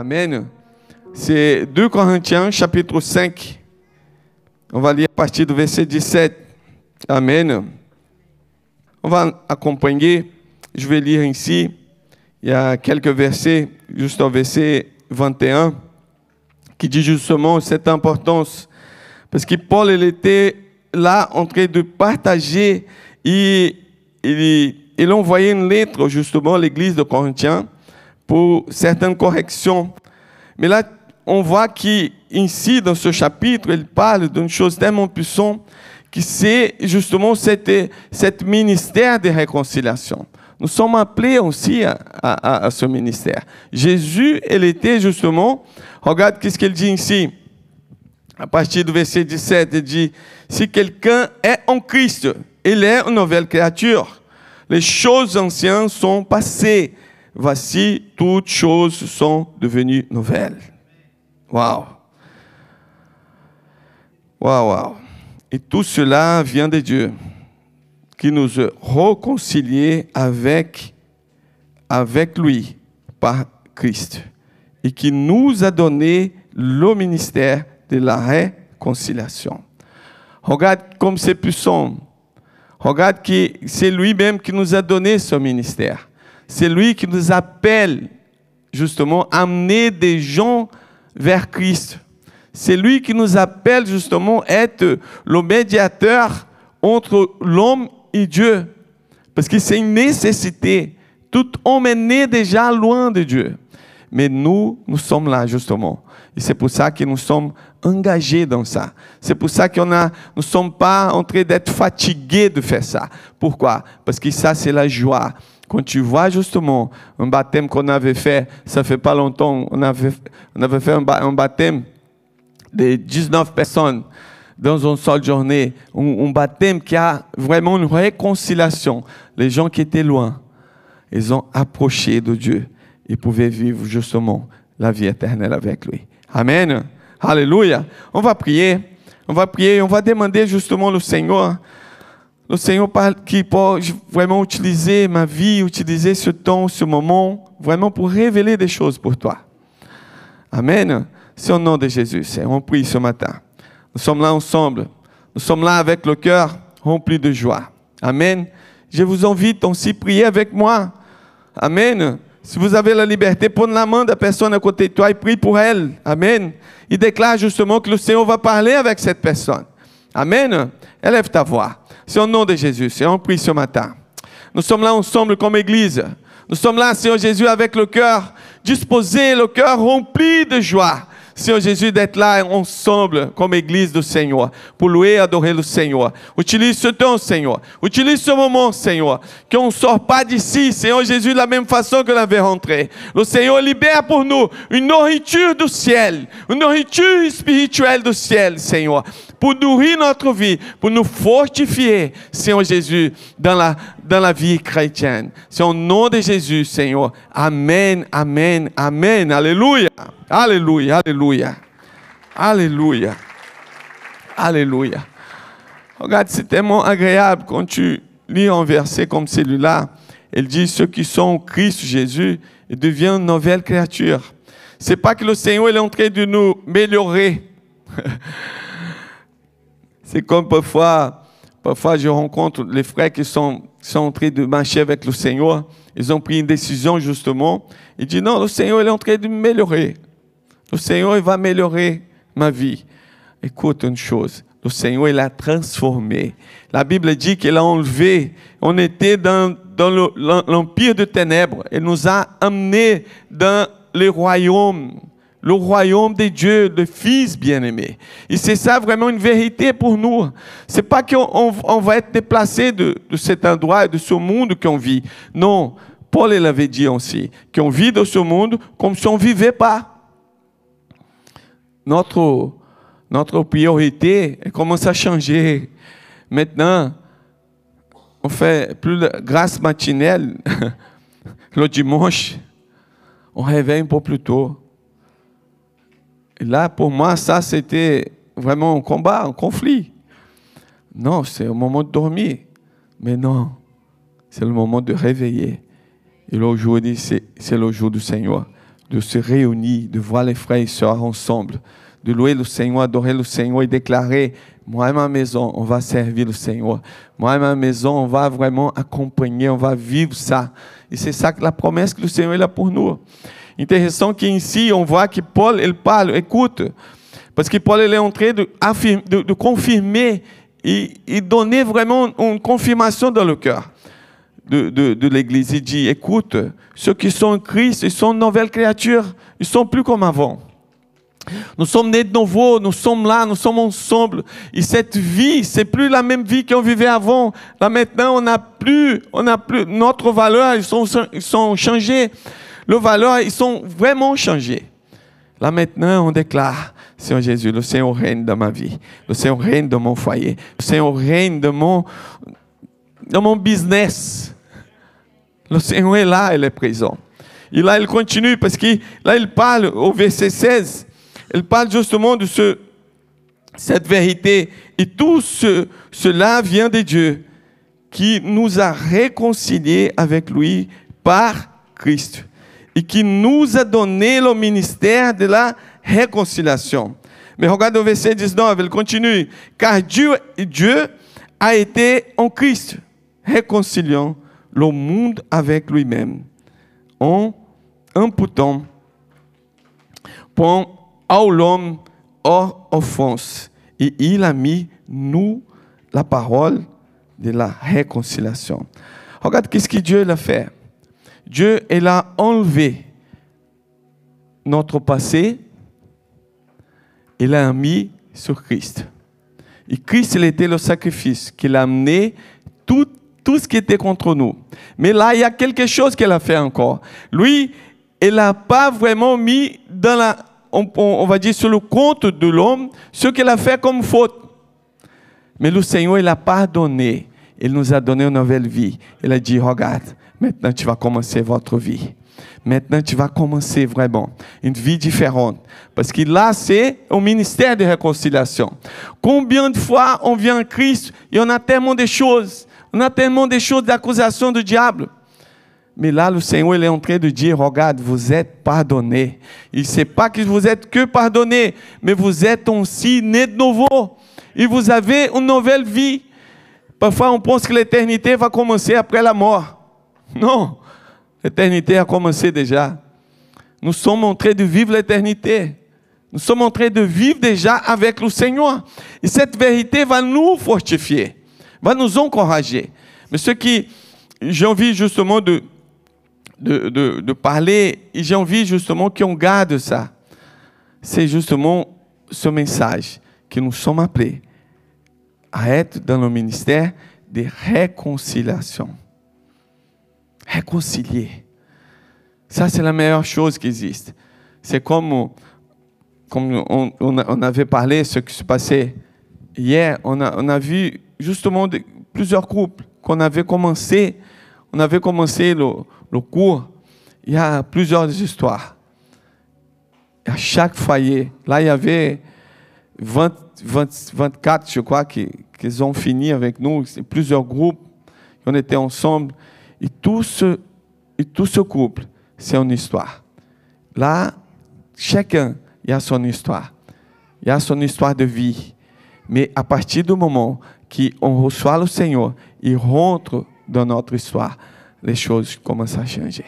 Amen. C'est 2 Corinthiens chapitre 5. On va lire à partir du verset 17. Amen. On va acompanher. Je vais lire ici. Il y a quelques versets, juste au verset 21, qui dit justement cette importance. Parce que Paul, il était là en train de partager. Et il, il envoyait une lettre justement à l'église de Corinthiens pour certaines corrections. Mais là, on voit qu'ici, dans ce chapitre, il parle d'une chose tellement puissante que c'est justement cet, ministère de réconciliation. Nous sommes appelés aussi à, ce ministère. Jésus, il était justement, regarde ce qu'il dit ici, à partir du verset 17, il dit, si quelqu'un est en Christ, il est une nouvelle créature. Les choses anciennes sont passées. Voici, toutes choses sont devenues nouvelles. Waouh! Waouh, waouh! Et tout cela vient de Dieu, qui nous a réconciliés avec, avec lui par Christ, et qui nous a donné le ministère de la réconciliation. Regarde comme c'est puissant. Regarde que c'est lui-même qui nous a donné ce ministère. C'est lui qui nous appelle justement à amener des gens vers Christ. C'est lui qui nous appelle justement à être le médiateur entre l'homme et Dieu. Parce que c'est une nécessité. Tout homme est né déjà loin de Dieu. Mais nous, nous sommes là justement. Et c'est pour ça que nous sommes engagés dans ça. C'est pour ça qu'on a, nous ne sommes pas en train d'être fatigués de faire ça. Pourquoi? Parce que ça, c'est la joie. Quand tu vois justement un baptême qu'on avait fait, ça fait pas longtemps, on avait, fait un, baptême de 19 personnes dans une seule journée, un, baptême qui a vraiment une réconciliation. Les gens qui étaient loin, ils ont approché de Dieu et pouvaient vivre justement la vie éternelle avec lui. Amen. Alléluia. On va prier. On va prier. On va demander justement au Seigneur le Seigneur qui peut vraiment utiliser ma vie, utiliser ce temps, ce moment, vraiment pour révéler des choses pour toi. Amen. C'est au nom de Jésus, Seigneur. On prie ce matin. Nous sommes là ensemble. Nous sommes là avec le cœur rempli de joie. Amen. Je vous invite aussi à prier avec moi. Amen. Si vous avez la liberté, prenez la main de la personne à côté de toi et prie pour elle. Amen. Il déclare justement que le Seigneur va parler avec cette personne. Amen. Élève ta voix. C'est au nom de Jésus. C'est on prie ce matin. Nous sommes là ensemble comme Église. Nous sommes là, Seigneur Jésus, avec le cœur disposé, le cœur rempli de joie. Senhor Jésus, d'être là ensemble comme Église do Senhor, pour louer et adorer le Senhor. Utilise ce temps, Senhor. Utilise ce moment, Senhor. Qu'on ne sort pas d'ici, Senhor Jésus, de la même façon que l'avait rentré. Le Senhor libère pour nous une nourriture du ciel, une nourriture spirituelle du ciel, Senhor, pour nourrir notre vie, pour nous fortifier, Senhor Jésus, dans la, dans la vie chrétienne. C'est au nom de Jésus, Senhor. Amen, amen, amen. Alléluia. Alléluia, alléluia. Alléluia. Alléluia. Regarde, c'est tellement agréable quand tu lis un verset comme celui-là. Il dit, ceux qui sont en Christ Jésus, deviennent une nouvelle créature. C'est pas que le Seigneur est en train de nous améliorer. c'est comme parfois, parfois je rencontre les frères qui sont, en train de marcher avec le Seigneur. Ils ont pris une décision justement. Ils disent, non, le Seigneur est en train de m'améliorer. Le Seigneur il va améliorer ma vie. Écoute une chose, le Seigneur il a transformé. La Bible dit qu'il a enlevé. On était dans, l'empire de ténèbres. Il nous a amenés dans le royaume. Le royaume de Dieu, le Fils bien-aimé. Et c'est ça vraiment une vérité pour nous. C'est pas qu'on on va être déplacé de, cet endroit et de ce monde qu'on vit. Non. Paul l'avait dit aussi, qu'on vit dans ce monde comme si on vivait pas notre, notre priorité commence à changer. Maintenant, on fait plus de grâce matinelle le dimanche, on réveille un peu plus tôt. Là, pour moi, ça, c'était vraiment un combat, un conflit. Non, c'est le moment de dormir. Mais non, c'est le moment de réveiller. Et l'aujourd'hui, c'est le jour du Seigneur. de se réunir, de voir les frères et sœurs ensemble, de louer le Seigneur, adorer le Seigneur et déclarer, moi et ma maison, on va servir le Seigneur. Moi et ma maison, on va vraiment accompagner, on va vivre ça. Et c'est ça que la promesse que le Seigneur a pour nous. Intéressant qu'ici, on voit que Paul, il parle, écoute, parce que Paul, il est en train de, confirmer et, donner vraiment une confirmation dans le cœur de, l'Église. Il dit, écoute, ceux qui sont en Christ, ils sont une nouvelle créature, ils sont plus comme avant. Nous sommes nés de nouveau, nous sommes là, nous sommes ensemble. Et cette vie, c'est plus la même vie qu'on vivait avant. Là maintenant, on n'a plus, on plus notre valeur, ils sont, ils sont changés. Le valeur, ils sont vraiment changés. Là maintenant, on déclare, Seigneur Jésus, le Seigneur règne dans ma vie, le Seigneur règne dans mon foyer, le Seigneur règne dans mon, dans mon business. Le Seigneur est là, il est présent. Et là, il continue parce que là, il parle au verset 16, il parle justement de ce, cette vérité. Et tout ce, cela vient de Dieu qui nous a réconciliés avec lui par Christ et qui nous a donné le ministère de la réconciliation. Mais regarde au verset 19, il continue. Car Dieu, a été en Christ, réconciliant le monde avec lui-même, en imputant pour à l'homme hors offense. Et il a mis, nous, la parole de la réconciliation. Regarde qu'est-ce que Dieu a fait. Dieu, il a enlevé notre passé, il l'a mis sur Christ. Et Christ, il était le sacrifice qu'il a amené tout, tout ce qui était contre nous. Mais là, il y a quelque chose qu'il a fait encore. Lui, il n'a pas vraiment mis dans la, on, on, va dire, sur le compte de l'homme ce qu'il a fait comme faute. Mais le Seigneur, il a pardonné. Il nous a donné une nouvelle vie. Il a dit, regarde, Maintenant, tu vas commencer votre vie. Maintenant, tu vas commencer vraiment une vie différente. Parce que là, c'est au ministère de réconciliation. Combien de fois on vient en Christ et on a tellement de choses. On a tellement de choses d'accusation du diable. Mais là, le Seigneur il est en train de dire, regarde, vous êtes pardonnés. Il ne sait pas que vous êtes que pardonnés, mais vous êtes aussi nés de nouveau. Et vous avez une nouvelle vie. Parfois, on pense que l'éternité va commencer après la mort. Non, l'éternité a commencé déjà. Nous sommes en train de vivre l'éternité. Nous sommes en train de vivre déjà avec le Seigneur. Et cette vérité va nous fortifier, va nous encourager. Mais ce qui, j'ai envie justement de, de, parler, et j'ai envie justement qu'on garde ça, c'est justement ce message que nous sommes appelés à être dans le ministère de réconciliation réconcilier. Ça, c'est la meilleure chose qui existe. C'est comme, comme on, avait parlé, ce qui se passait hier, on a, vu justement plusieurs couples qu'on avait commencé, on avait commencé le, le cours, il y a plusieurs histoires. À chaque foyer, là, il y avait 20, 20, 24, je crois, qui, qui ont fini avec nous, plusieurs groupes, on était ensemble. Et tout ce, et tout ce couple, c'est une histoire. Là, chacun, a son histoire. A son histoire de vie. Mais à partir du moment qu'on reçoit le Seigneur et rentre dans notre histoire, les choses commencent à changer.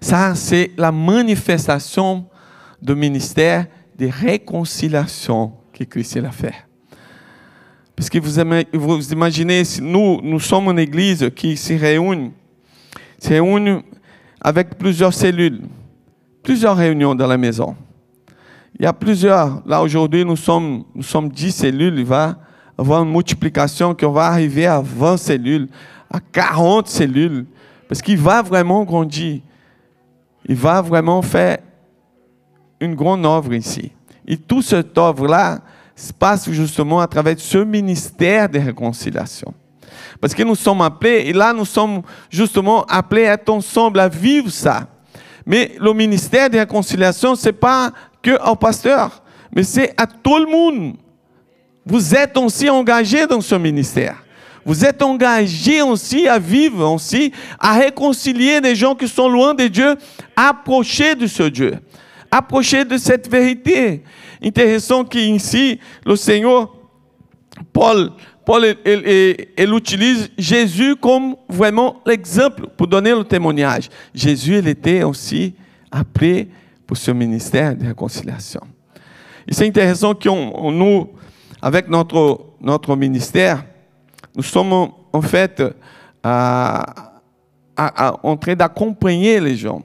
Ça, c'est la manifestation du ministère de réconciliation que Christ a fait. Parce que vous, imaginez, nous, nous sommes une église qui se réunit, se réunit avec plusieurs cellules, plusieurs réunions dans la maison. Il y a plusieurs. Là, aujourd'hui, nous sommes, nous sommes 10 cellules. Il va avoir une multiplication qui va arriver à 20 cellules, à 40 cellules. Parce qu'il va vraiment grandir. Il va vraiment faire une grande œuvre ici. Et tout cette œuvre-là, passe justement à travers ce ministère de réconciliation. Parce que nous sommes appelés, et là nous sommes justement appelés à être ensemble, à vivre ça. Mais le ministère de réconciliation, ce n'est pas que au pasteur, mais c'est à tout le monde. Vous êtes aussi engagés dans ce ministère. Vous êtes engagé aussi à vivre, aussi à réconcilier des gens qui sont loin de Dieu, approcher de ce Dieu, approcher de cette vérité. Intéressant qu'ici, le Seigneur, Paul, Paul il, utilise Jésus comme vraiment l'exemple pour donner le témoignage. Jésus, il était aussi appelé pour ce ministère de réconciliation. Et c'est intéressant qu'on nous, avec notre, notre ministère, nous sommes en fait à, en train d'accompagner les gens.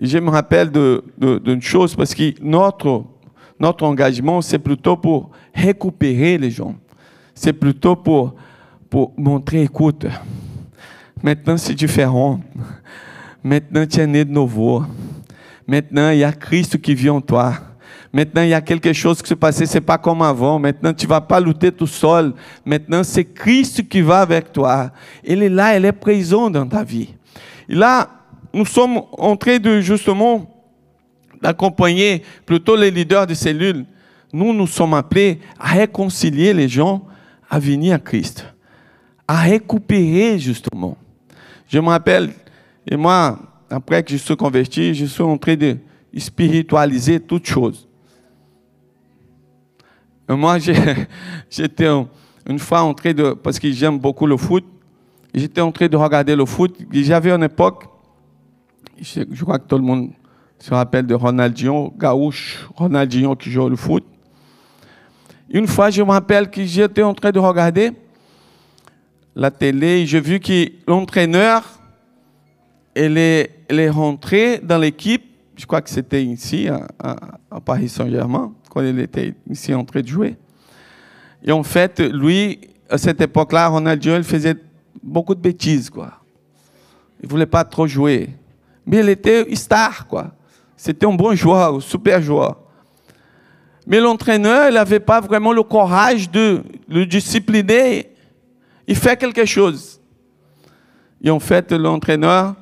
Je me rappelle d'une chose, parce que notre, engagement, c'est plutôt pour récupérer les gens. C'est plutôt pour, montrer, écoute, maintenant c'est différent. Maintenant tu es né de nouveau. Maintenant il y a Christ qui vit en toi. Maintenant, il y a quelque chose qui se passait, c'est pas comme avant. Maintenant, tu vas pas lutter tout seul. Maintenant, c'est Christ qui va avec toi. Est là, il est présent dans ta vie. Et là, nous sommes en train de justement d'accompagner plutôt les leaders de cellules. Nous, nous sommes appelés à réconcilier les gens à venir à Christ, à récupérer justement. Je me rappelle, et moi, après que je suis converti, je suis en train de spiritualiser toutes choses. Moi, j'étais une fois en train de, parce que j'aime beaucoup le foot, j'étais en train de regarder le foot. J'avais une époque, je, crois que tout le monde se rappelle de Ronaldinho, Gaúcho, Ronaldinho qui joue le foot. Une fois, je me rappelle que j'étais en train de regarder la télé et j'ai vu que l'entraîneur, il est, est rentré dans l'équipe, je crois que c'était ici, à, à Paris Saint-Germain quand il était ici en train de jouer. Et en fait, lui, à cette époque-là, Ronaldinho, il faisait beaucoup de bêtises, quoi. Il voulait pas trop jouer. Mais il était star, quoi. C'était un bon joueur, un super joueur. Mais l'entraîneur, il n'avait pas vraiment le courage de le discipliner. Il fait quelque chose. Et en fait, l'entraîneur,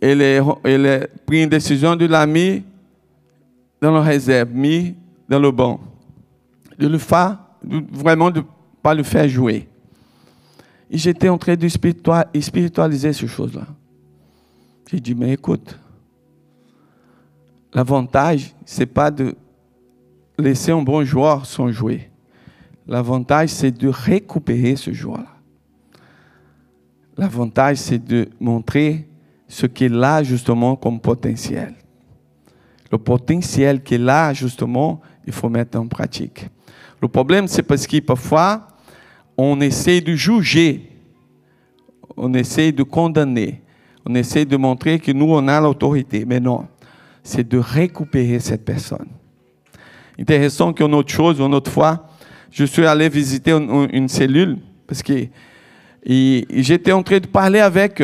il, a pris une décision de l'ami dans la réserve, mis dans le banc. De le faire, vraiment pas le faire jouer. Et j'étais en train de spiritualiser ces choses-là. J'ai dit, mais écoute, l'avantage, ce n'est pas de laisser un bon joueur sans jouer. L'avantage, c'est de récupérer ce joueur-là. L'avantage, c'est de montrer ce qu'il a justement comme potentiel. Le potentiel qu'il a justement il faut mettre en pratique. Le problème, c'est parce que parfois, on essaie de juger, on essaie de condamner, on essaie de montrer que nous, on a l'autorité. Mais non, c'est de récupérer cette personne. Intéressant qu'une autre chose, une autre fois, je suis allé visiter une, cellule parce que j'étais en train de parler avec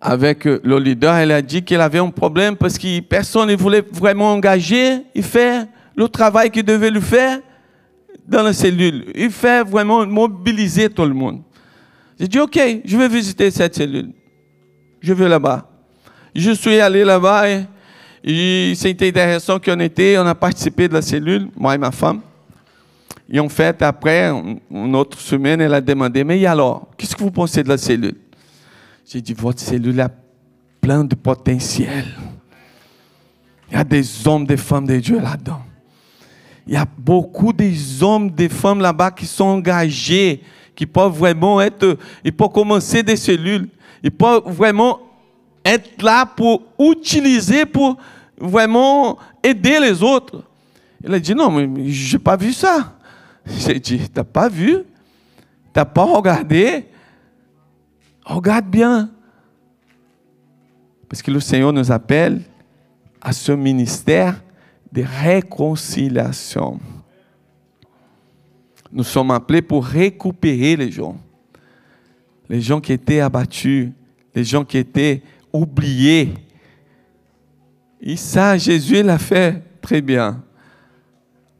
avec le leader, elle a dit qu'il avait un problème parce que personne ne voulait vraiment engager et faire le travail qu'il devait le faire dans la cellule. Il fait vraiment mobiliser tout le monde. J'ai dit, OK, je vais visiter cette cellule. Je vais là-bas. Je suis allé là-bas et, c'était intéressant qu'on était, on a participé de la cellule, moi et ma femme. Et en fait, après, une autre semaine, elle a demandé, mais alors, qu'est-ce que vous pensez de la cellule? J'ai dit, votre cellule est plein de potentiel. Il y a des hommes, des femmes de Dieu là-dedans. Il y a beaucoup des hommes, des femmes là-bas qui sont engagés, qui peuvent vraiment être, ils peuvent commencer des cellules, ils peuvent vraiment être là pour utiliser, pour vraiment aider les autres. Il a dit, non, mais je n'ai pas vu ça. J'ai dit, tu n'as pas vu? Tu n'as pas regardé? Regarde bien. Parce que le Seigneur nous appelle à ce ministère de réconciliation. Nous sommes appelés pour récupérer les gens. Les gens qui étaient abattus, les gens qui étaient oubliés. Et ça, Jésus l'a fait très bien.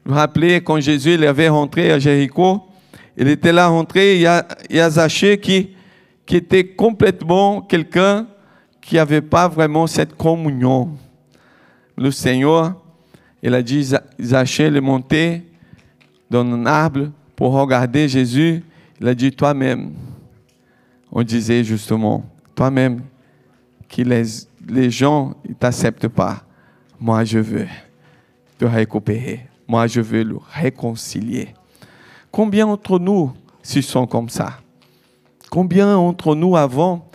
Vous vous rappelez, quand Jésus avait rentré à Jéricho, il était là rentré, il y a, il qui qui était complètement quelqu'un qui n'avait pas vraiment cette communion. Le Seigneur, il a dit, Zachée est monté dans un arbre pour regarder Jésus. Il a dit toi-même. On disait justement, toi-même, que les, gens ne t'acceptent pas. Moi, je veux te récupérer. Moi, je veux le réconcilier. Combien d'entre nous se sont comme ça? Combien d'entre nous avant,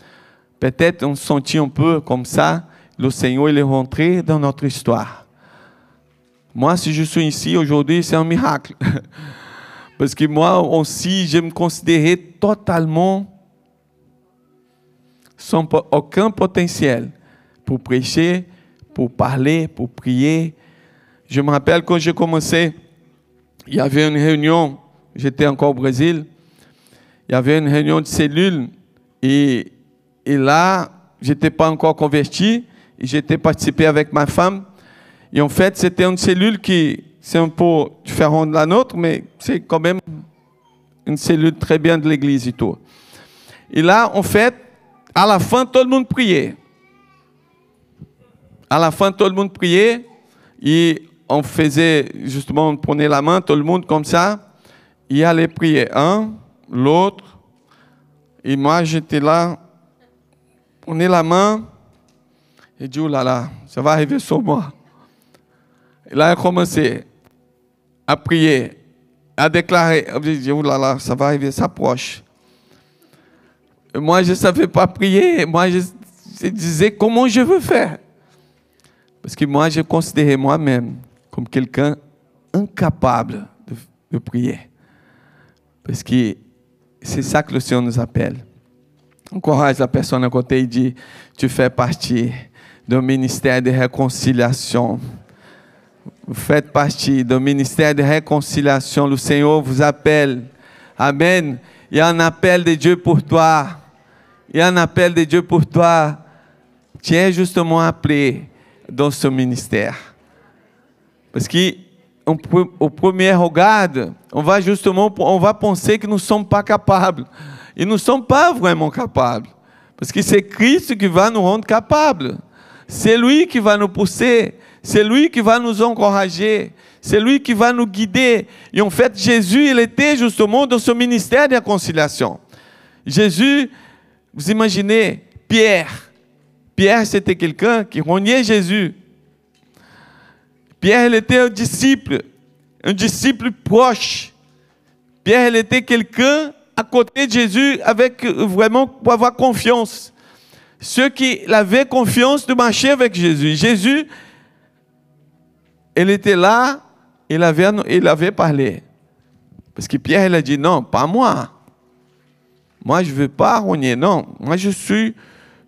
peut-être on se sentit un peu comme ça, le Seigneur est rentré dans notre histoire. Moi, si je suis ici aujourd'hui, c'est un miracle. Parce que moi aussi, je me considérais totalement sans aucun potentiel pour prêcher, pour parler, pour prier. Je me rappelle quand j'ai commencé, il y avait une réunion, j'étais encore au Brésil, il y avait une réunion de cellules et, et là, j'étais pas encore converti, j'étais participé avec ma femme. Et en fait, c'était une cellule qui, c'est un peu différent de la nôtre, mais c'est quand même une cellule très bien de l'église et tout. Et là, en fait, à la fin, tout le monde priait. À la fin, tout le monde priait et on faisait, justement, on prenait la main, tout le monde comme ça, et allait prier. Un, l'autre, et moi, j'étais là, prenais la main, et dit, oh là là, ça va arriver sur moi. Et là, il a commencé à prier, à déclarer, je dit, oh là là, ça va arriver, ça approche. Moi, je ne savais pas prier. Moi, je, disais comment je veux faire. Parce que moi, je considérais moi-même comme quelqu'un incapable de, de, prier. Parce que c'est ça que le Seigneur nous appelle. Encourage la personne à côté et dit, tu fais partie do ministério de reconciliação. Faites partie do ministério de réconciliation. Le Seigneur vous appelle. Amen. Il y a un appel de Dieu pour toi. Il y a un appel de Dieu pour toi. Tu es justement appelé dans ce ministère. Parce que au premier regard, on va justement, on va penser que nous ne sommes pas capables. Et nous ne sommes pas vraiment capables. Parce que c'est Christ qui va nous rendre capables. C'est lui qui va nous pousser. C'est lui qui va nous encourager. C'est lui qui va nous guider. Et en fait, Jésus, il était justement dans ce ministère de réconciliation. Jésus, vous imaginez, Pierre. Pierre, c'était quelqu'un qui reniait Jésus. Pierre, il était un disciple, un disciple proche. Pierre, il était quelqu'un à côté de Jésus avec vraiment pour avoir confiance ceux qui avaient confiance de marcher avec Jésus. Jésus, il était là, il avait, il avait parlé. Parce que Pierre, il a dit, non, pas moi. Moi, je ne veux pas rogner, non. Moi, je suis,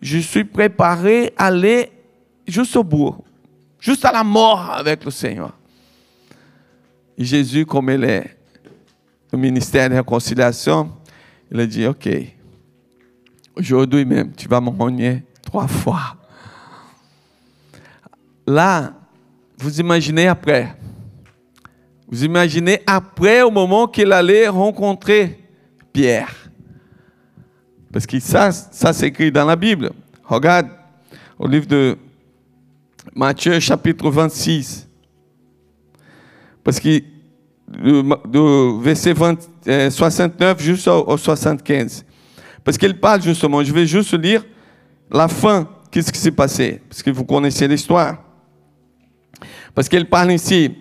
je suis préparé à aller jusqu'au bout, juste à la mort avec le Seigneur. Jésus, comme il est au ministère de réconciliation, il a dit, OK, Aujourd'hui même, tu vas me rogner trois fois. Là, vous imaginez après. Vous imaginez après au moment qu'il allait rencontrer Pierre. Parce que ça, ça s'écrit dans la Bible. Regarde au livre de Matthieu chapitre 26. Parce que du verset 69 jusqu'au 75. Parce qu'il parle justement, je vais juste lire la fin, qu'est-ce qui s'est passé, parce que vous connaissez l'histoire. Parce qu'il parle ici,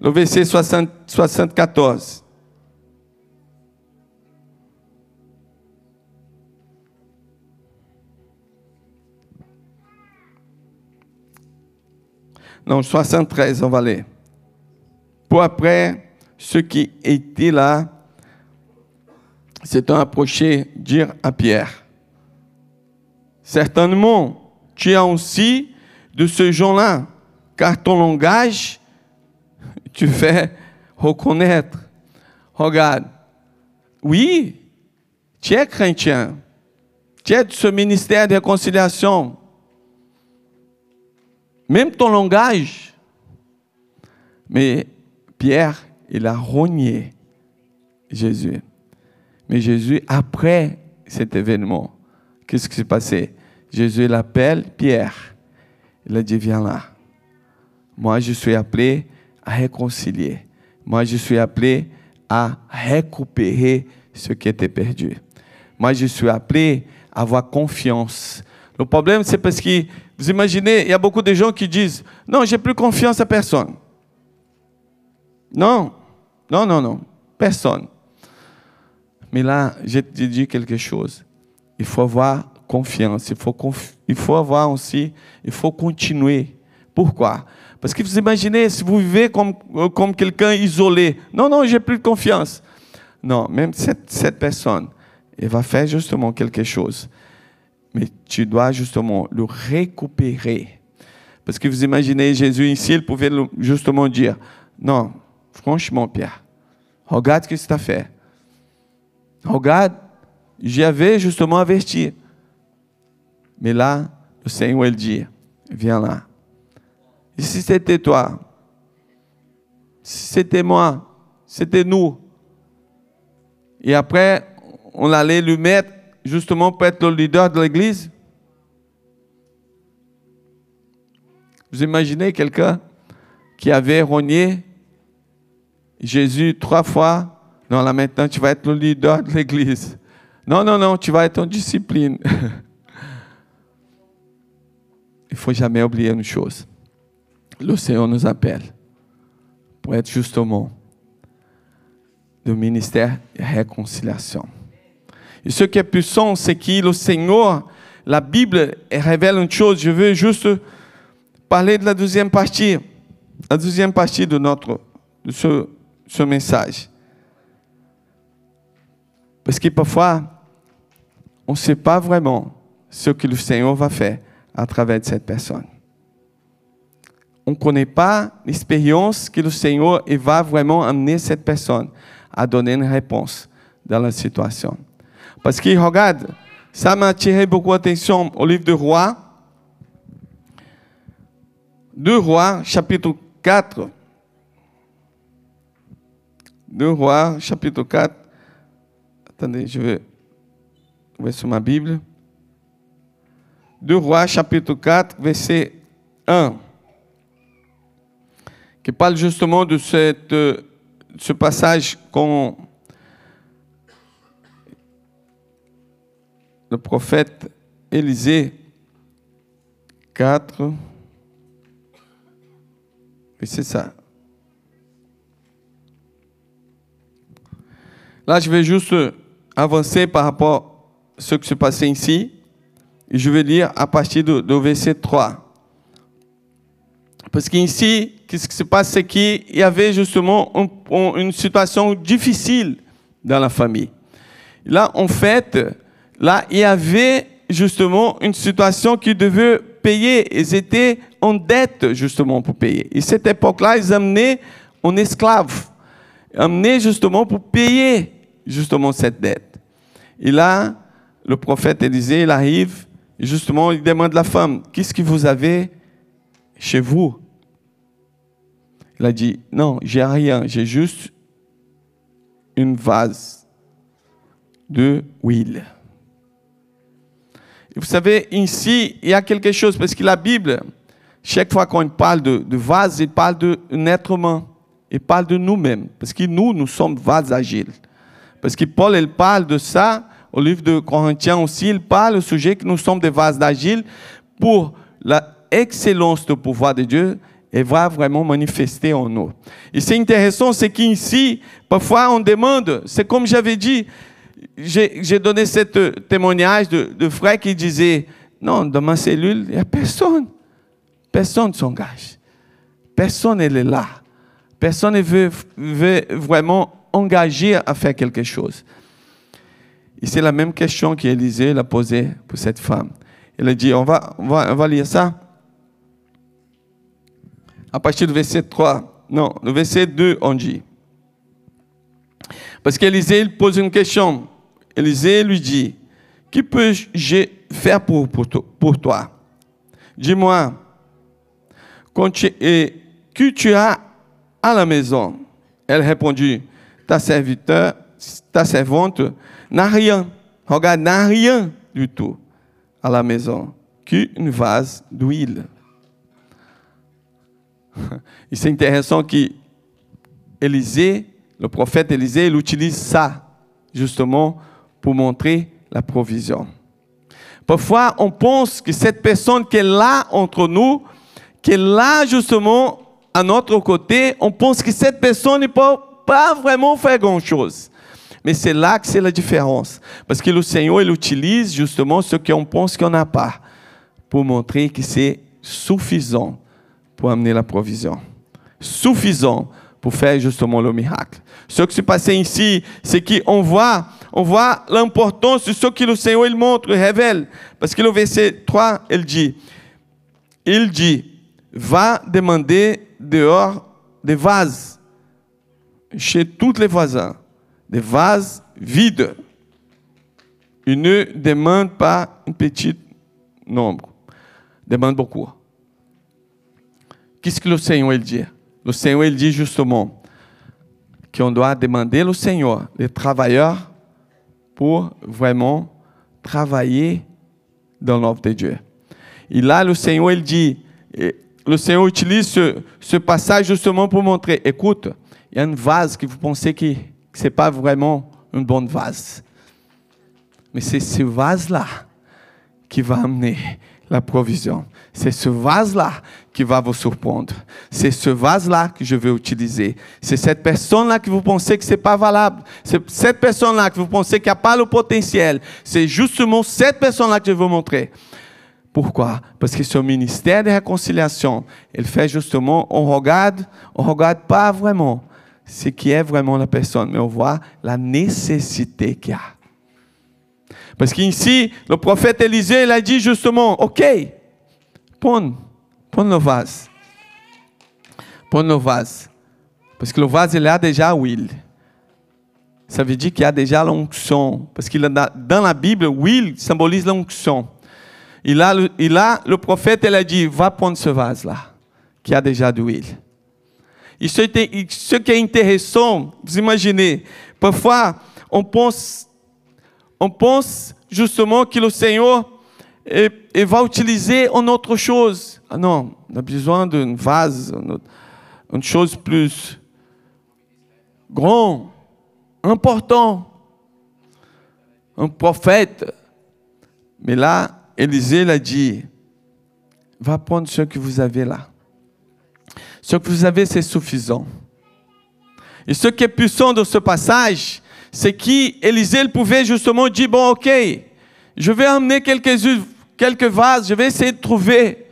le verset 60, 74. Non, 73, on va aller. Pour après, ceux qui étaient là s'étant approché, dire à Pierre, certainement, tu es aussi de ce genre-là, car ton langage, tu fais reconnaître. Regarde, oui, tu es chrétien, tu es de ce ministère de réconciliation, même ton langage. Mais Pierre, il a rogné Jésus. Mais Jésus, après cet événement, qu'est-ce qui s'est passé? Jésus l'appelle Pierre. Il a dit, viens là. Moi, je suis appelé à réconcilier. Moi, je suis appelé à récupérer ce qui était perdu. Moi, je suis appelé à avoir confiance. Le problème, c'est parce que, vous imaginez, il y a beaucoup de gens qui disent, non, j'ai plus confiance à personne. Non, non, non, non, personne. Mais là, je te dis quelque chose. Il faut avoir confiance, il faut, avoir aussi, il faut continuer. Pourquoi? Parce que vous imaginez, si vous vivez comme, comme quelqu'un isolé, non, non, j'ai plus confiance. Non, même cette, cette personne, elle va faire justement quelque chose. Mais tu dois justement le récupérer. Parce que vous imaginez, Jésus ici, il pouvait justement dire, non, franchement, Pierre, regarde ce que tu as fait. Regarde, j'avais justement averti. Mais là, le Seigneur, il dit, viens là. Et si c'était toi, si c'était moi, c'était nous. Et après, on allait lui mettre justement pour être le leader de l'église. Vous imaginez quelqu'un qui avait rogné Jésus trois fois. Non, là maintenant, tu vas être le leader de l'église. Non, non, non, tu vas être en discipline. Il faut jamais oublier une chose. Le Seigneur nous appelle pour être justement le ministère de réconciliation. Et ce qui est puissant, c'est que le Seigneur, la Bible révèle une chose. Je veux juste parler de la deuxième partie, la deuxième partie de notre de ce, message. Parce que parfois, on ne sait pas vraiment ce que le Seigneur va faire à travers cette personne. On ne connaît pas l'expérience que le Seigneur va vraiment amener cette personne à donner une réponse dans la situation. Parce que, regarde, ça m'a attiré beaucoup d'attention au livre de Rois. Deux Rois, chapitre 4. Deux Rois, chapitre 4. Attendez, je vais ouvrir sur ma Bible. Deux Rois, chapitre 4, verset 1. Qui parle justement de cette, ce passage qu'on le prophète Élisée 4. Et c'est ça. Là, je vais juste avancer par rapport à ce qui se passait ici. Et je vais lire à partir du verset 3. Parce qu'ici, qu'est-ce qui se passe, c'est qu'il y avait justement une situation difficile dans la famille. Là, en fait, là, il y avait justement une situation qui devait payer. Ils étaient en dette justement pour payer. Et cette époque-là, ils amenaient un esclave, amenaient justement pour payer justement cette dette. Et là, le prophète Élisée, il arrive, justement, il demande à la femme, qu'est-ce que vous avez chez vous? Il a dit, non, j'ai rien, j'ai juste une vase de huile vous savez, ici, il y a quelque chose, parce que la Bible, chaque fois qu'on parle de, vase, il parle d'un être humain. Il parle de nous-mêmes, parce que nous, nous sommes vases agiles. Parce que Paul, il parle de ça, au livre de Corinthiens aussi, il parle au sujet que nous sommes des vases agiles pour la excellence du pouvoir de Dieu et va vraiment manifester en nous. Et c'est intéressant, c'est qu'ici, parfois on demande, c'est comme j'avais dit, j'ai donné ce témoignage de, de frère qui disait, non, dans ma cellule, il n'y a personne. Personne ne s'engage. Personne n'est là. Personne ne veut, vraiment engager à faire quelque chose. Et c'est la même question qu'Élisée l'a posée pour cette femme. Elle a dit, on va, on va, lire ça. À partir du verset 3, non, le verset 2, on dit. Parce qu'Élisée pose une question. Élisée lui dit, que peux-je faire pour, toi? Dis-moi, que tu as à la maison? Elle répondit, ta ta servante n'a rien, regarde, n'a rien du tout à la maison qu'une vase d'huile. Et c'est intéressant que Élisée, le prophète Élisée, il utilise ça justement pour montrer la provision. Parfois, on pense que cette personne qui est là entre nous, qui est là justement à notre côté, on pense que cette personne ne peut pas vraiment faire grand-chose. Mais c'est là que c'est la différence. Parce que le Seigneur, il utilise justement ce qu'on pense qu'on n'a pas pour montrer que c'est suffisant pour amener la provision. Suffisant pour faire justement le miracle. Ce qui s'est passé ici, c'est qu'on voit, on voit l'importance de ce que le Seigneur il montre, il révèle. Parce que le verset 3, il dit, il dit, va demander dehors des vases chez tous les voisins, des vases vides. Il ne demande pas un petit nombre, demande beaucoup. Qu'est-ce que le Seigneur dit? Le Seigneur dit justement qu'on doit demander au Seigneur, les travailleurs, pour vraiment travailler dans l'œuvre de Dieu. Et là, le Seigneur il dit, le Seigneur utilise ce, passage justement pour montrer, écoute, il y a une vase que vous pensez que, que ce n'est pas vraiment une bonne vase. Mais c'est ce vase-là qui va amener la provision. C'est ce vase-là qui va vous surprendre. C'est ce vase-là que je vais utiliser. C'est cette personne-là que vous pensez que ce n'est pas valable. C'est cette personne-là que vous pensez qu'il n'y a pas le potentiel. C'est justement cette personne-là que je veux montrer. Pourquoi? Parce que ce ministère de réconciliation, il fait justement, on regarde, on regarde pas vraiment ce qui est vraiment la personne, mais on voit la nécessité qu'il y a. Parce qu'ici, le prophète Élisée, il a dit justement, OK, prends, prends le vase. Prends le vase. Parce que le vase, il a déjà huile. Ça veut dire qu'il y a déjà l'onction. Parce que dans la Bible, huile symbolise l'onction. Le, et là, le prophète, il a dit, va prendre ce vase-là, qui a déjà. Et ce, ce qui est intéressant, vous imaginez, parfois, on pense, on pense justement que le Seigneur va utiliser une autre chose. Ah non, on a besoin d'un vase, une chose plus grand, important, un prophète. Mais là, Élisée l'a dit, va prendre ce que vous avez là. Ce que vous avez, c'est suffisant. Et ce qui est puissant dans ce passage, c'est qu'Élisée pouvait justement dire, bon, ok, je vais emmener quelques, quelques vases, je vais essayer de trouver.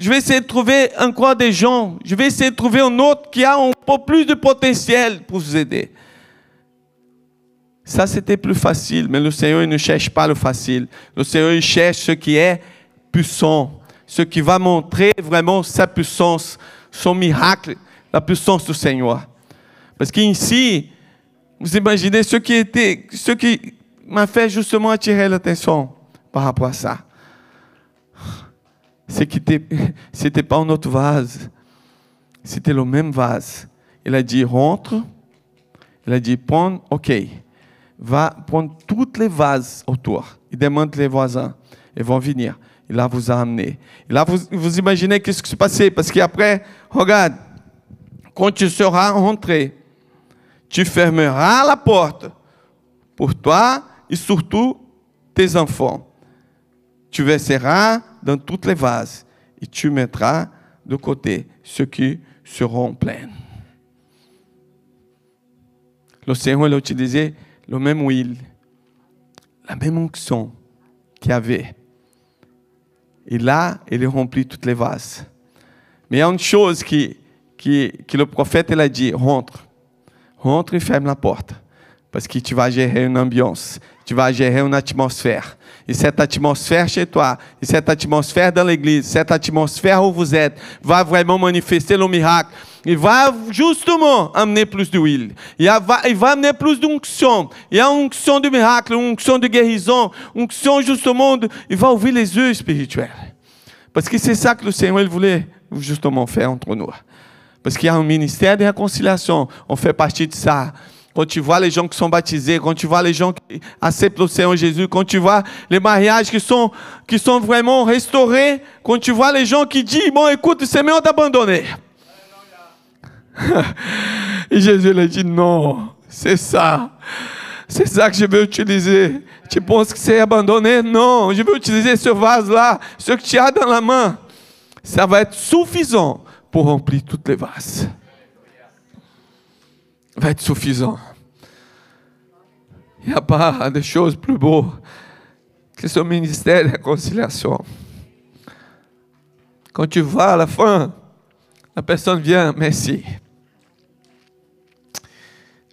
Je vais essayer de trouver encore des gens. Je vais essayer de trouver un autre qui a un peu plus de potentiel pour vous aider. Ça, c'était plus facile, mais le Seigneur il ne cherche pas le facile. Le Seigneur il cherche ce qui est puissant, ce qui va montrer vraiment sa puissance, son miracle, la puissance du Seigneur. Parce qu'ici, vous imaginez ce qui était, ce qui m'a fait justement attirer l'attention par rapport à ça. C'est que c'était pas un autre vase, c'était le même vase. Il a dit rentre, il a dit prends, ok va prendre toutes les vases autour. Il demande les voisins. Ils vont venir. Il va vous amener. Et là, vous, vous imaginez qu'est-ce qui se passait? Parce qu'après, regarde, quand tu seras rentré, tu fermeras la porte pour toi et surtout tes enfants. Tu verseras dans toutes les vases et tu mettras de côté ceux qui seront pleins. Le Seigneur l'a utilisé le même huile, la même onction qu'il avait. Et là, il remplit toutes les vases. Mais il y a une chose que le prophète a dit, rentre. Rentre et ferme la porte. Parce que tu vas gérer une ambiance, tu vas gérer une atmosphère. Et cette atmosphère chez toi, et cette atmosphère dans l'église, cette atmosphère où vous êtes, va vraiment manifester le miracle. Il va justement amener plus d'huile. Il va, il va amener plus d'onction. Il y a une onction de miracle, une onction de guérison, une onction justement, de, il va ouvrir les yeux spirituels. Parce que c'est ça que le Seigneur il voulait justement faire entre nous. Qu'il y a un ministère de réconciliation, on fait partie de ça quand tu vois les gens qui sont baptisés, quand tu vois les gens qui acceptent le Seigneur Jésus, quand tu vois les mariages qui sont, vraiment restaurés, quand tu vois les gens qui disent, bon écoute, c'est mieux d'abandonner. Et Jésus lui dit, non, c'est ça. C'est ça que je veux utiliser. Tu penses que c'est abandonné? Non, je veux utiliser ce vase-là, ce que tu as dans la main. Ça va être suffisant pour remplir toutes les vases. Va être suffisant. Il n'y a pas de choses plus beaux que ce ministère de réconciliation. Quand tu vas à la fin, la personne vient, merci.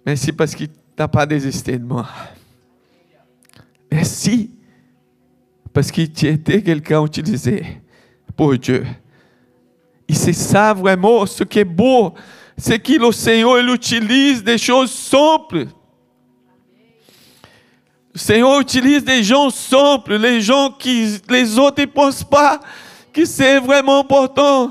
Merci parce qu'il n'a pas désisté de moi. Merci parce qu'il était quelqu'un utilisé pour Dieu. Et c'est ça vraiment ce qui est beau, c'est que le Seigneur il utilise des choses simples. Le Seigneur utilise des gens simples, les gens qui les autres ne pensent pas que c'est vraiment important.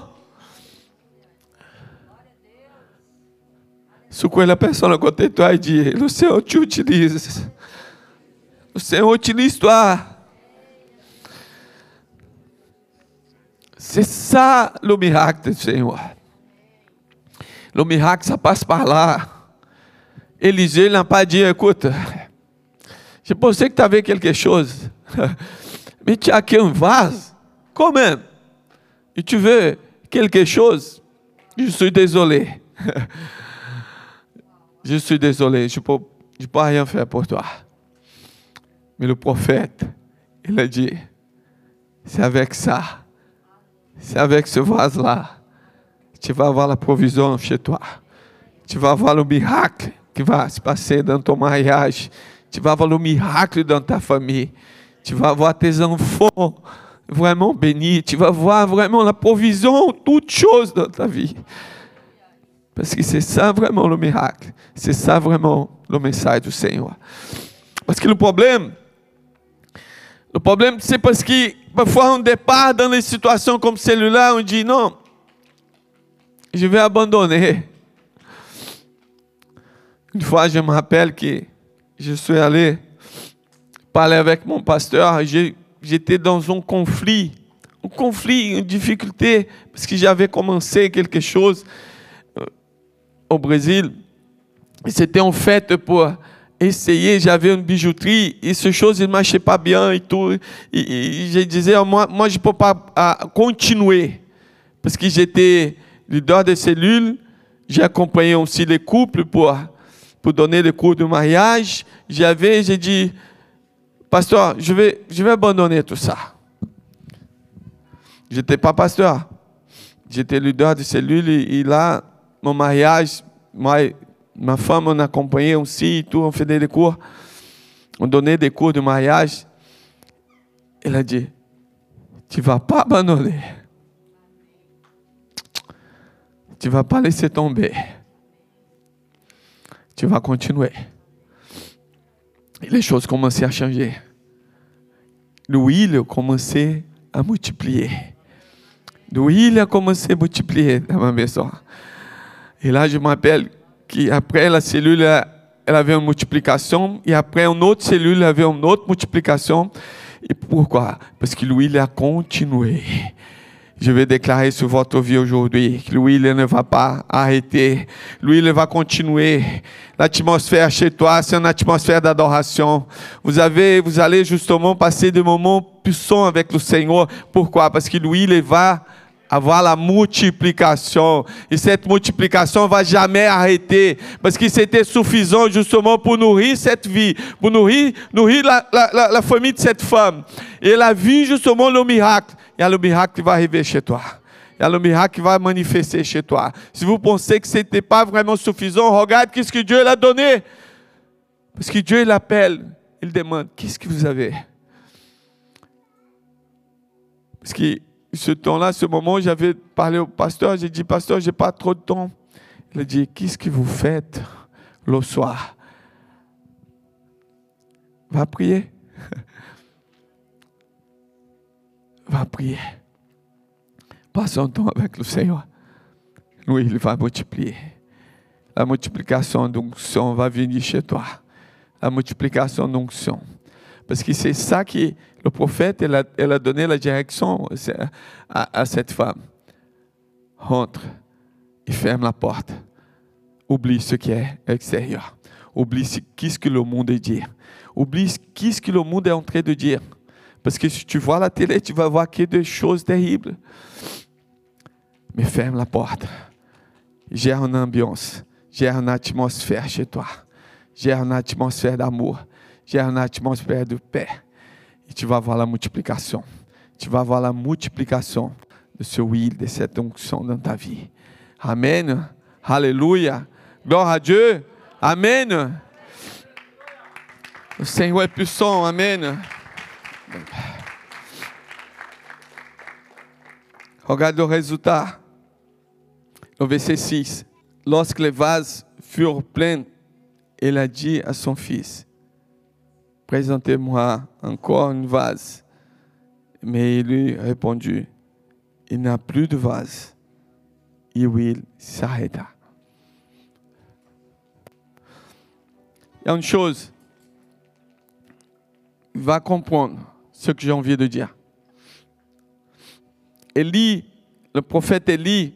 Secouer la personne à côté de toi et dire, le Seigneur t'utilise. Le Seigneur utilise toi. C'est ça le miracle du Seigneur. Le miracle, ça passe par là. Élisée n'a pas dit, écoute, je pensais que tu avais quelque chose, mais tu as qu'un vase, quand même. Et tu veux quelque chose, je suis désolé. je suis désolé, je ne peux, je peux rien faire pour c'est avec ce vase-là, tu vas avoir la provision chez toi. Tu vas avoir le miracle qui va se passer dans ton mariage. Tu vas avoir le miracle dans ta famille. Tu vas avoir tes enfants vraiment bénis. Tu vas voir vraiment la provision, toutes choses dans ta vie. Parce que c'est ça vraiment le miracle. C'est ça vraiment le message du Seigneur. Parce que le problème, le problème, c'est parce que parfois on départ dans des situations comme celle-là, on dit non, je vais abandonner. Une fois, je me rappelle que je suis allé parler avec mon pasteur, j'étais dans un conflit, un conflit, une difficulté, parce que j'avais commencé quelque chose au Brésil. C'était en fait pour essayer, j'avais une bijouterie et ce chose ne marchait pas bien et tout. Et, je disais, moi, je ne peux pas continuer parce que j'étais leader de cellule, j'ai accompagné aussi les couples pour, pour donner les cours de mariage. J'avais, j'ai dit, pasteur, je vais, je vais abandonner tout ça. J'étais pas pasteur, j'étais leader de cellule et, et là, mon mariage, moi, ma femme on accompagnait aussi, tout, on faisait des cours, on donnait des cours de mariage. Elle a dit, tu vas pas abandonner. Tu vas pas laisser tomber. Tu vas continuer. Et les choses commençaient à changer. L'huile commençait à multiplier. L'huile a commencé à multiplier dans ma maison. Et là, je qu'après la cellule, elle avait une multiplication, et après une autre cellule, avait une autre multiplication. Et pourquoi Parce que l'huile a continué. Je vais déclarer sur votre vie aujourd'hui que l'huile ne va pas arrêter. L'huile va continuer. L'atmosphère chez toi, c'est une atmosphère d'adoration. Vous avez, vous allez justement passer des moments puissants avec le Seigneur. Pourquoi Parce que l'huile va avoir la multiplication. Et cette multiplication va jamais arrêter. Parce que c'était suffisant justement pour nourrir cette vie, pour nourrir, nourrir la, famille de cette femme. Et elle a vu justement le miracle. Il y a le miracle qui va arriver chez toi. Il y a le miracle qui va manifester chez toi. Si vous pensez que ce n'était pas vraiment suffisant, regarde qu'est-ce que Dieu l'a donné. Parce que Dieu l'appelle, il demande, qu'est-ce que vous avez? Parce que ce temps-là, ce moment, j'avais parlé au pasteur, j'ai dit, pasteur, j'ai pas trop de temps. Il a dit, qu'est-ce que vous faites le soir? Va prier. Va prier. Passe un temps avec le Seigneur. Oui, il va multiplier. La multiplication d'onction va venir chez toi. La multiplication d'onction. Parce que c'est ça qui le prophète, elle a, donné la direction à, cette femme. Rentre et ferme la porte. Oublie ce qui est extérieur. Oublie ce qu'est-ce que le monde dit. Oublie qu'est-ce que le monde est en train de dire. Parce que si tu vois la télé, tu vas voir que des choses terribles. Mais ferme la porte. Gère une ambiance. Gère une atmosphère chez toi. Gère une atmosphère d'amour. Gère une atmosphère de paix. Et tu vas voir la multiplication. Tu vas voir la multiplication de ce huile, de cette onction dans ta vie. Amen. Alléluia. Gloire à Dieu. Amen. Le Seigneur est puissant. Amen. Regarde le résultat. Au verset 6. Lorsque les vases furent pleins, il a dit à son fils, Présentez-moi encore une vase. Mais il lui répondit, il n'a plus de vase. Et il s'arrêta. Il y a une chose, va comprendre ce que j'ai envie de dire. Élie, le prophète Élie,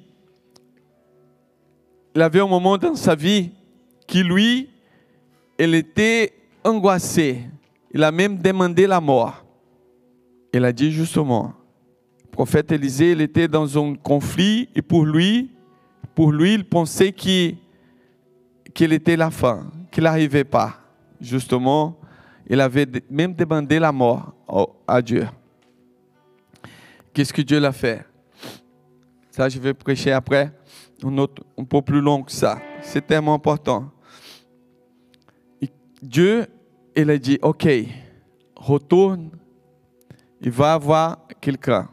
il avait un moment dans sa vie qui, lui, il était angoissé. Il a même demandé la mort. Il a dit justement, le prophète Élisée, il était dans un conflit et pour lui, pour lui, il pensait qu'il était la fin, qu'il n'arrivait pas. Justement, il avait même demandé la mort à Dieu. Qu'est-ce que Dieu l'a fait? Ça, je vais prêcher après, un, autre, un peu plus long que ça. C'est tellement important. Dieu, il a dit, OK, retourne, il va avoir quelqu'un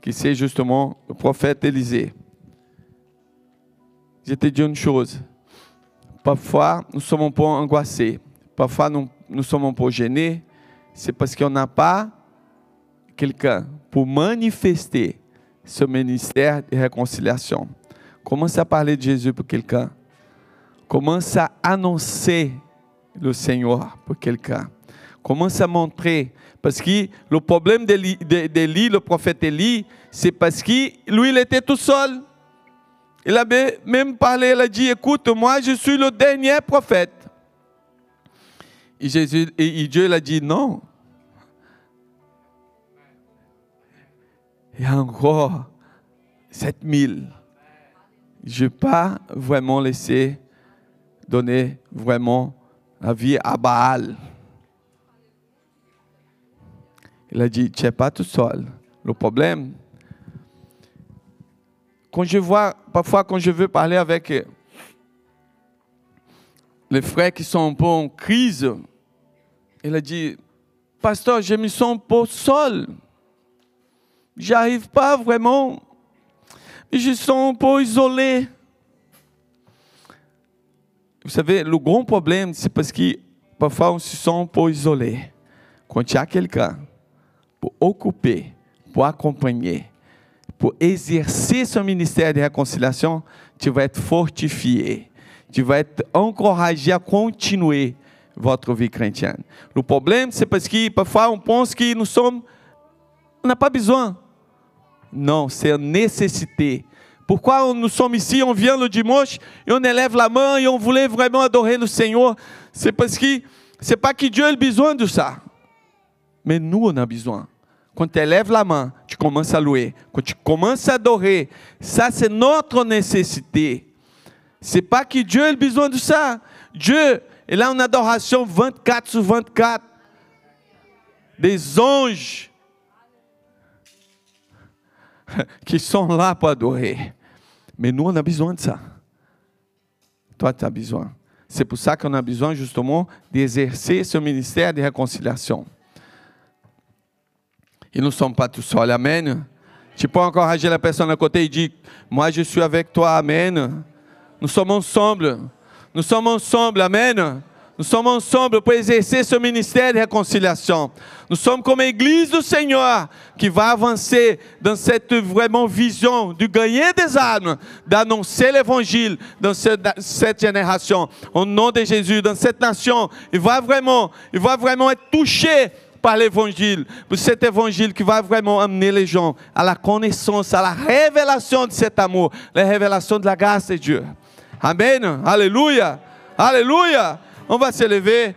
qui c'est justement le prophète Élisée. Je te dis une chose, parfois nous sommes un peu angoissés, parfois nous, nous sommes un peu gênés, c'est parce qu'on n'a pas quelqu'un pour manifester ce ministère de réconciliation. Commence à parler de Jésus pour quelqu'un. Commence à annoncer le Seigneur pour quelqu'un. Commence à montrer? Parce que le problème d'Élie, le prophète Élie, c'est parce que lui, il était tout seul. Il avait même parlé, il a dit, écoute, moi, je suis le dernier prophète. Et, Jésus, et Dieu l'a dit, non. Il y a encore 7000. Je ne vais pas vraiment laisser donner vraiment la vie à Baal. Il a dit, tu n'es pas tout seul. Le problème, quand je vois, parfois quand je veux parler avec les frères qui sont un peu en crise, il a dit, pasteur, je me sens un peu seul. J'arrive pas vraiment. Je sens un peu isolé. Vous savez, le grand problème, c'est parce que parfois on se sent un peu isolé. Quand il y a quelqu'un pour occuper, pour acompanher, pour exercer ce ministère de réconciliation, tu vas être fortifié. Tu vas être encouragé à continuer votre vie chrétienne. Le problème, c'est parce que parfois on pense que nous sommes, on n'a pas besoin. Non, c'est une nécessité. Pourquoi nous sommes ici, on vient le dimanche et on élève la main et on voulait vraiment adorer le Seigneur C'est parce que c'est pas que Dieu a besoin de ça. Mais nous, on a besoin. Quand tu élèves la main, tu commences à louer. Quand tu commences à adorer, ça c'est notre nécessité. C'est pas que Dieu a besoin de ça. Dieu, il a une adoration 24 sur 24. Des anges qui sont là pour adorer. Mais on a besoin de ça. Toi, tu as besoin. C'est pour ça qu'on a besoin justement d'exercer ce ministère de réconciliation. Et nous ne sommes pas seuls. Amen. Tu peux encourager la personne à côté et dire, moi je suis avec toi. Amen. Nous sommes ensemble. Nous sommes ensemble. Amen. Nous sommes ensemble pour exercer ce ministère de réconciliation. Nous sommes comme Église du Seigneur qui va avancer dans cette vraiment vision de gagner des âmes, d'annoncer l'évangile dans cette, génération. Au nom de Jésus, dans cette nation, il va vraiment, il va vraiment être touché par l'évangile, pour cet évangile qui va vraiment amener les gens à la connaissance, à la révélation de cet amour, la révélation de la grâce de Dieu. Amen. Alléluia. Alléluia. On va s'élever.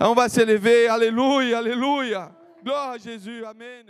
On va s'élever. Alléluia, Alléluia. Gloire à Jésus. Amen.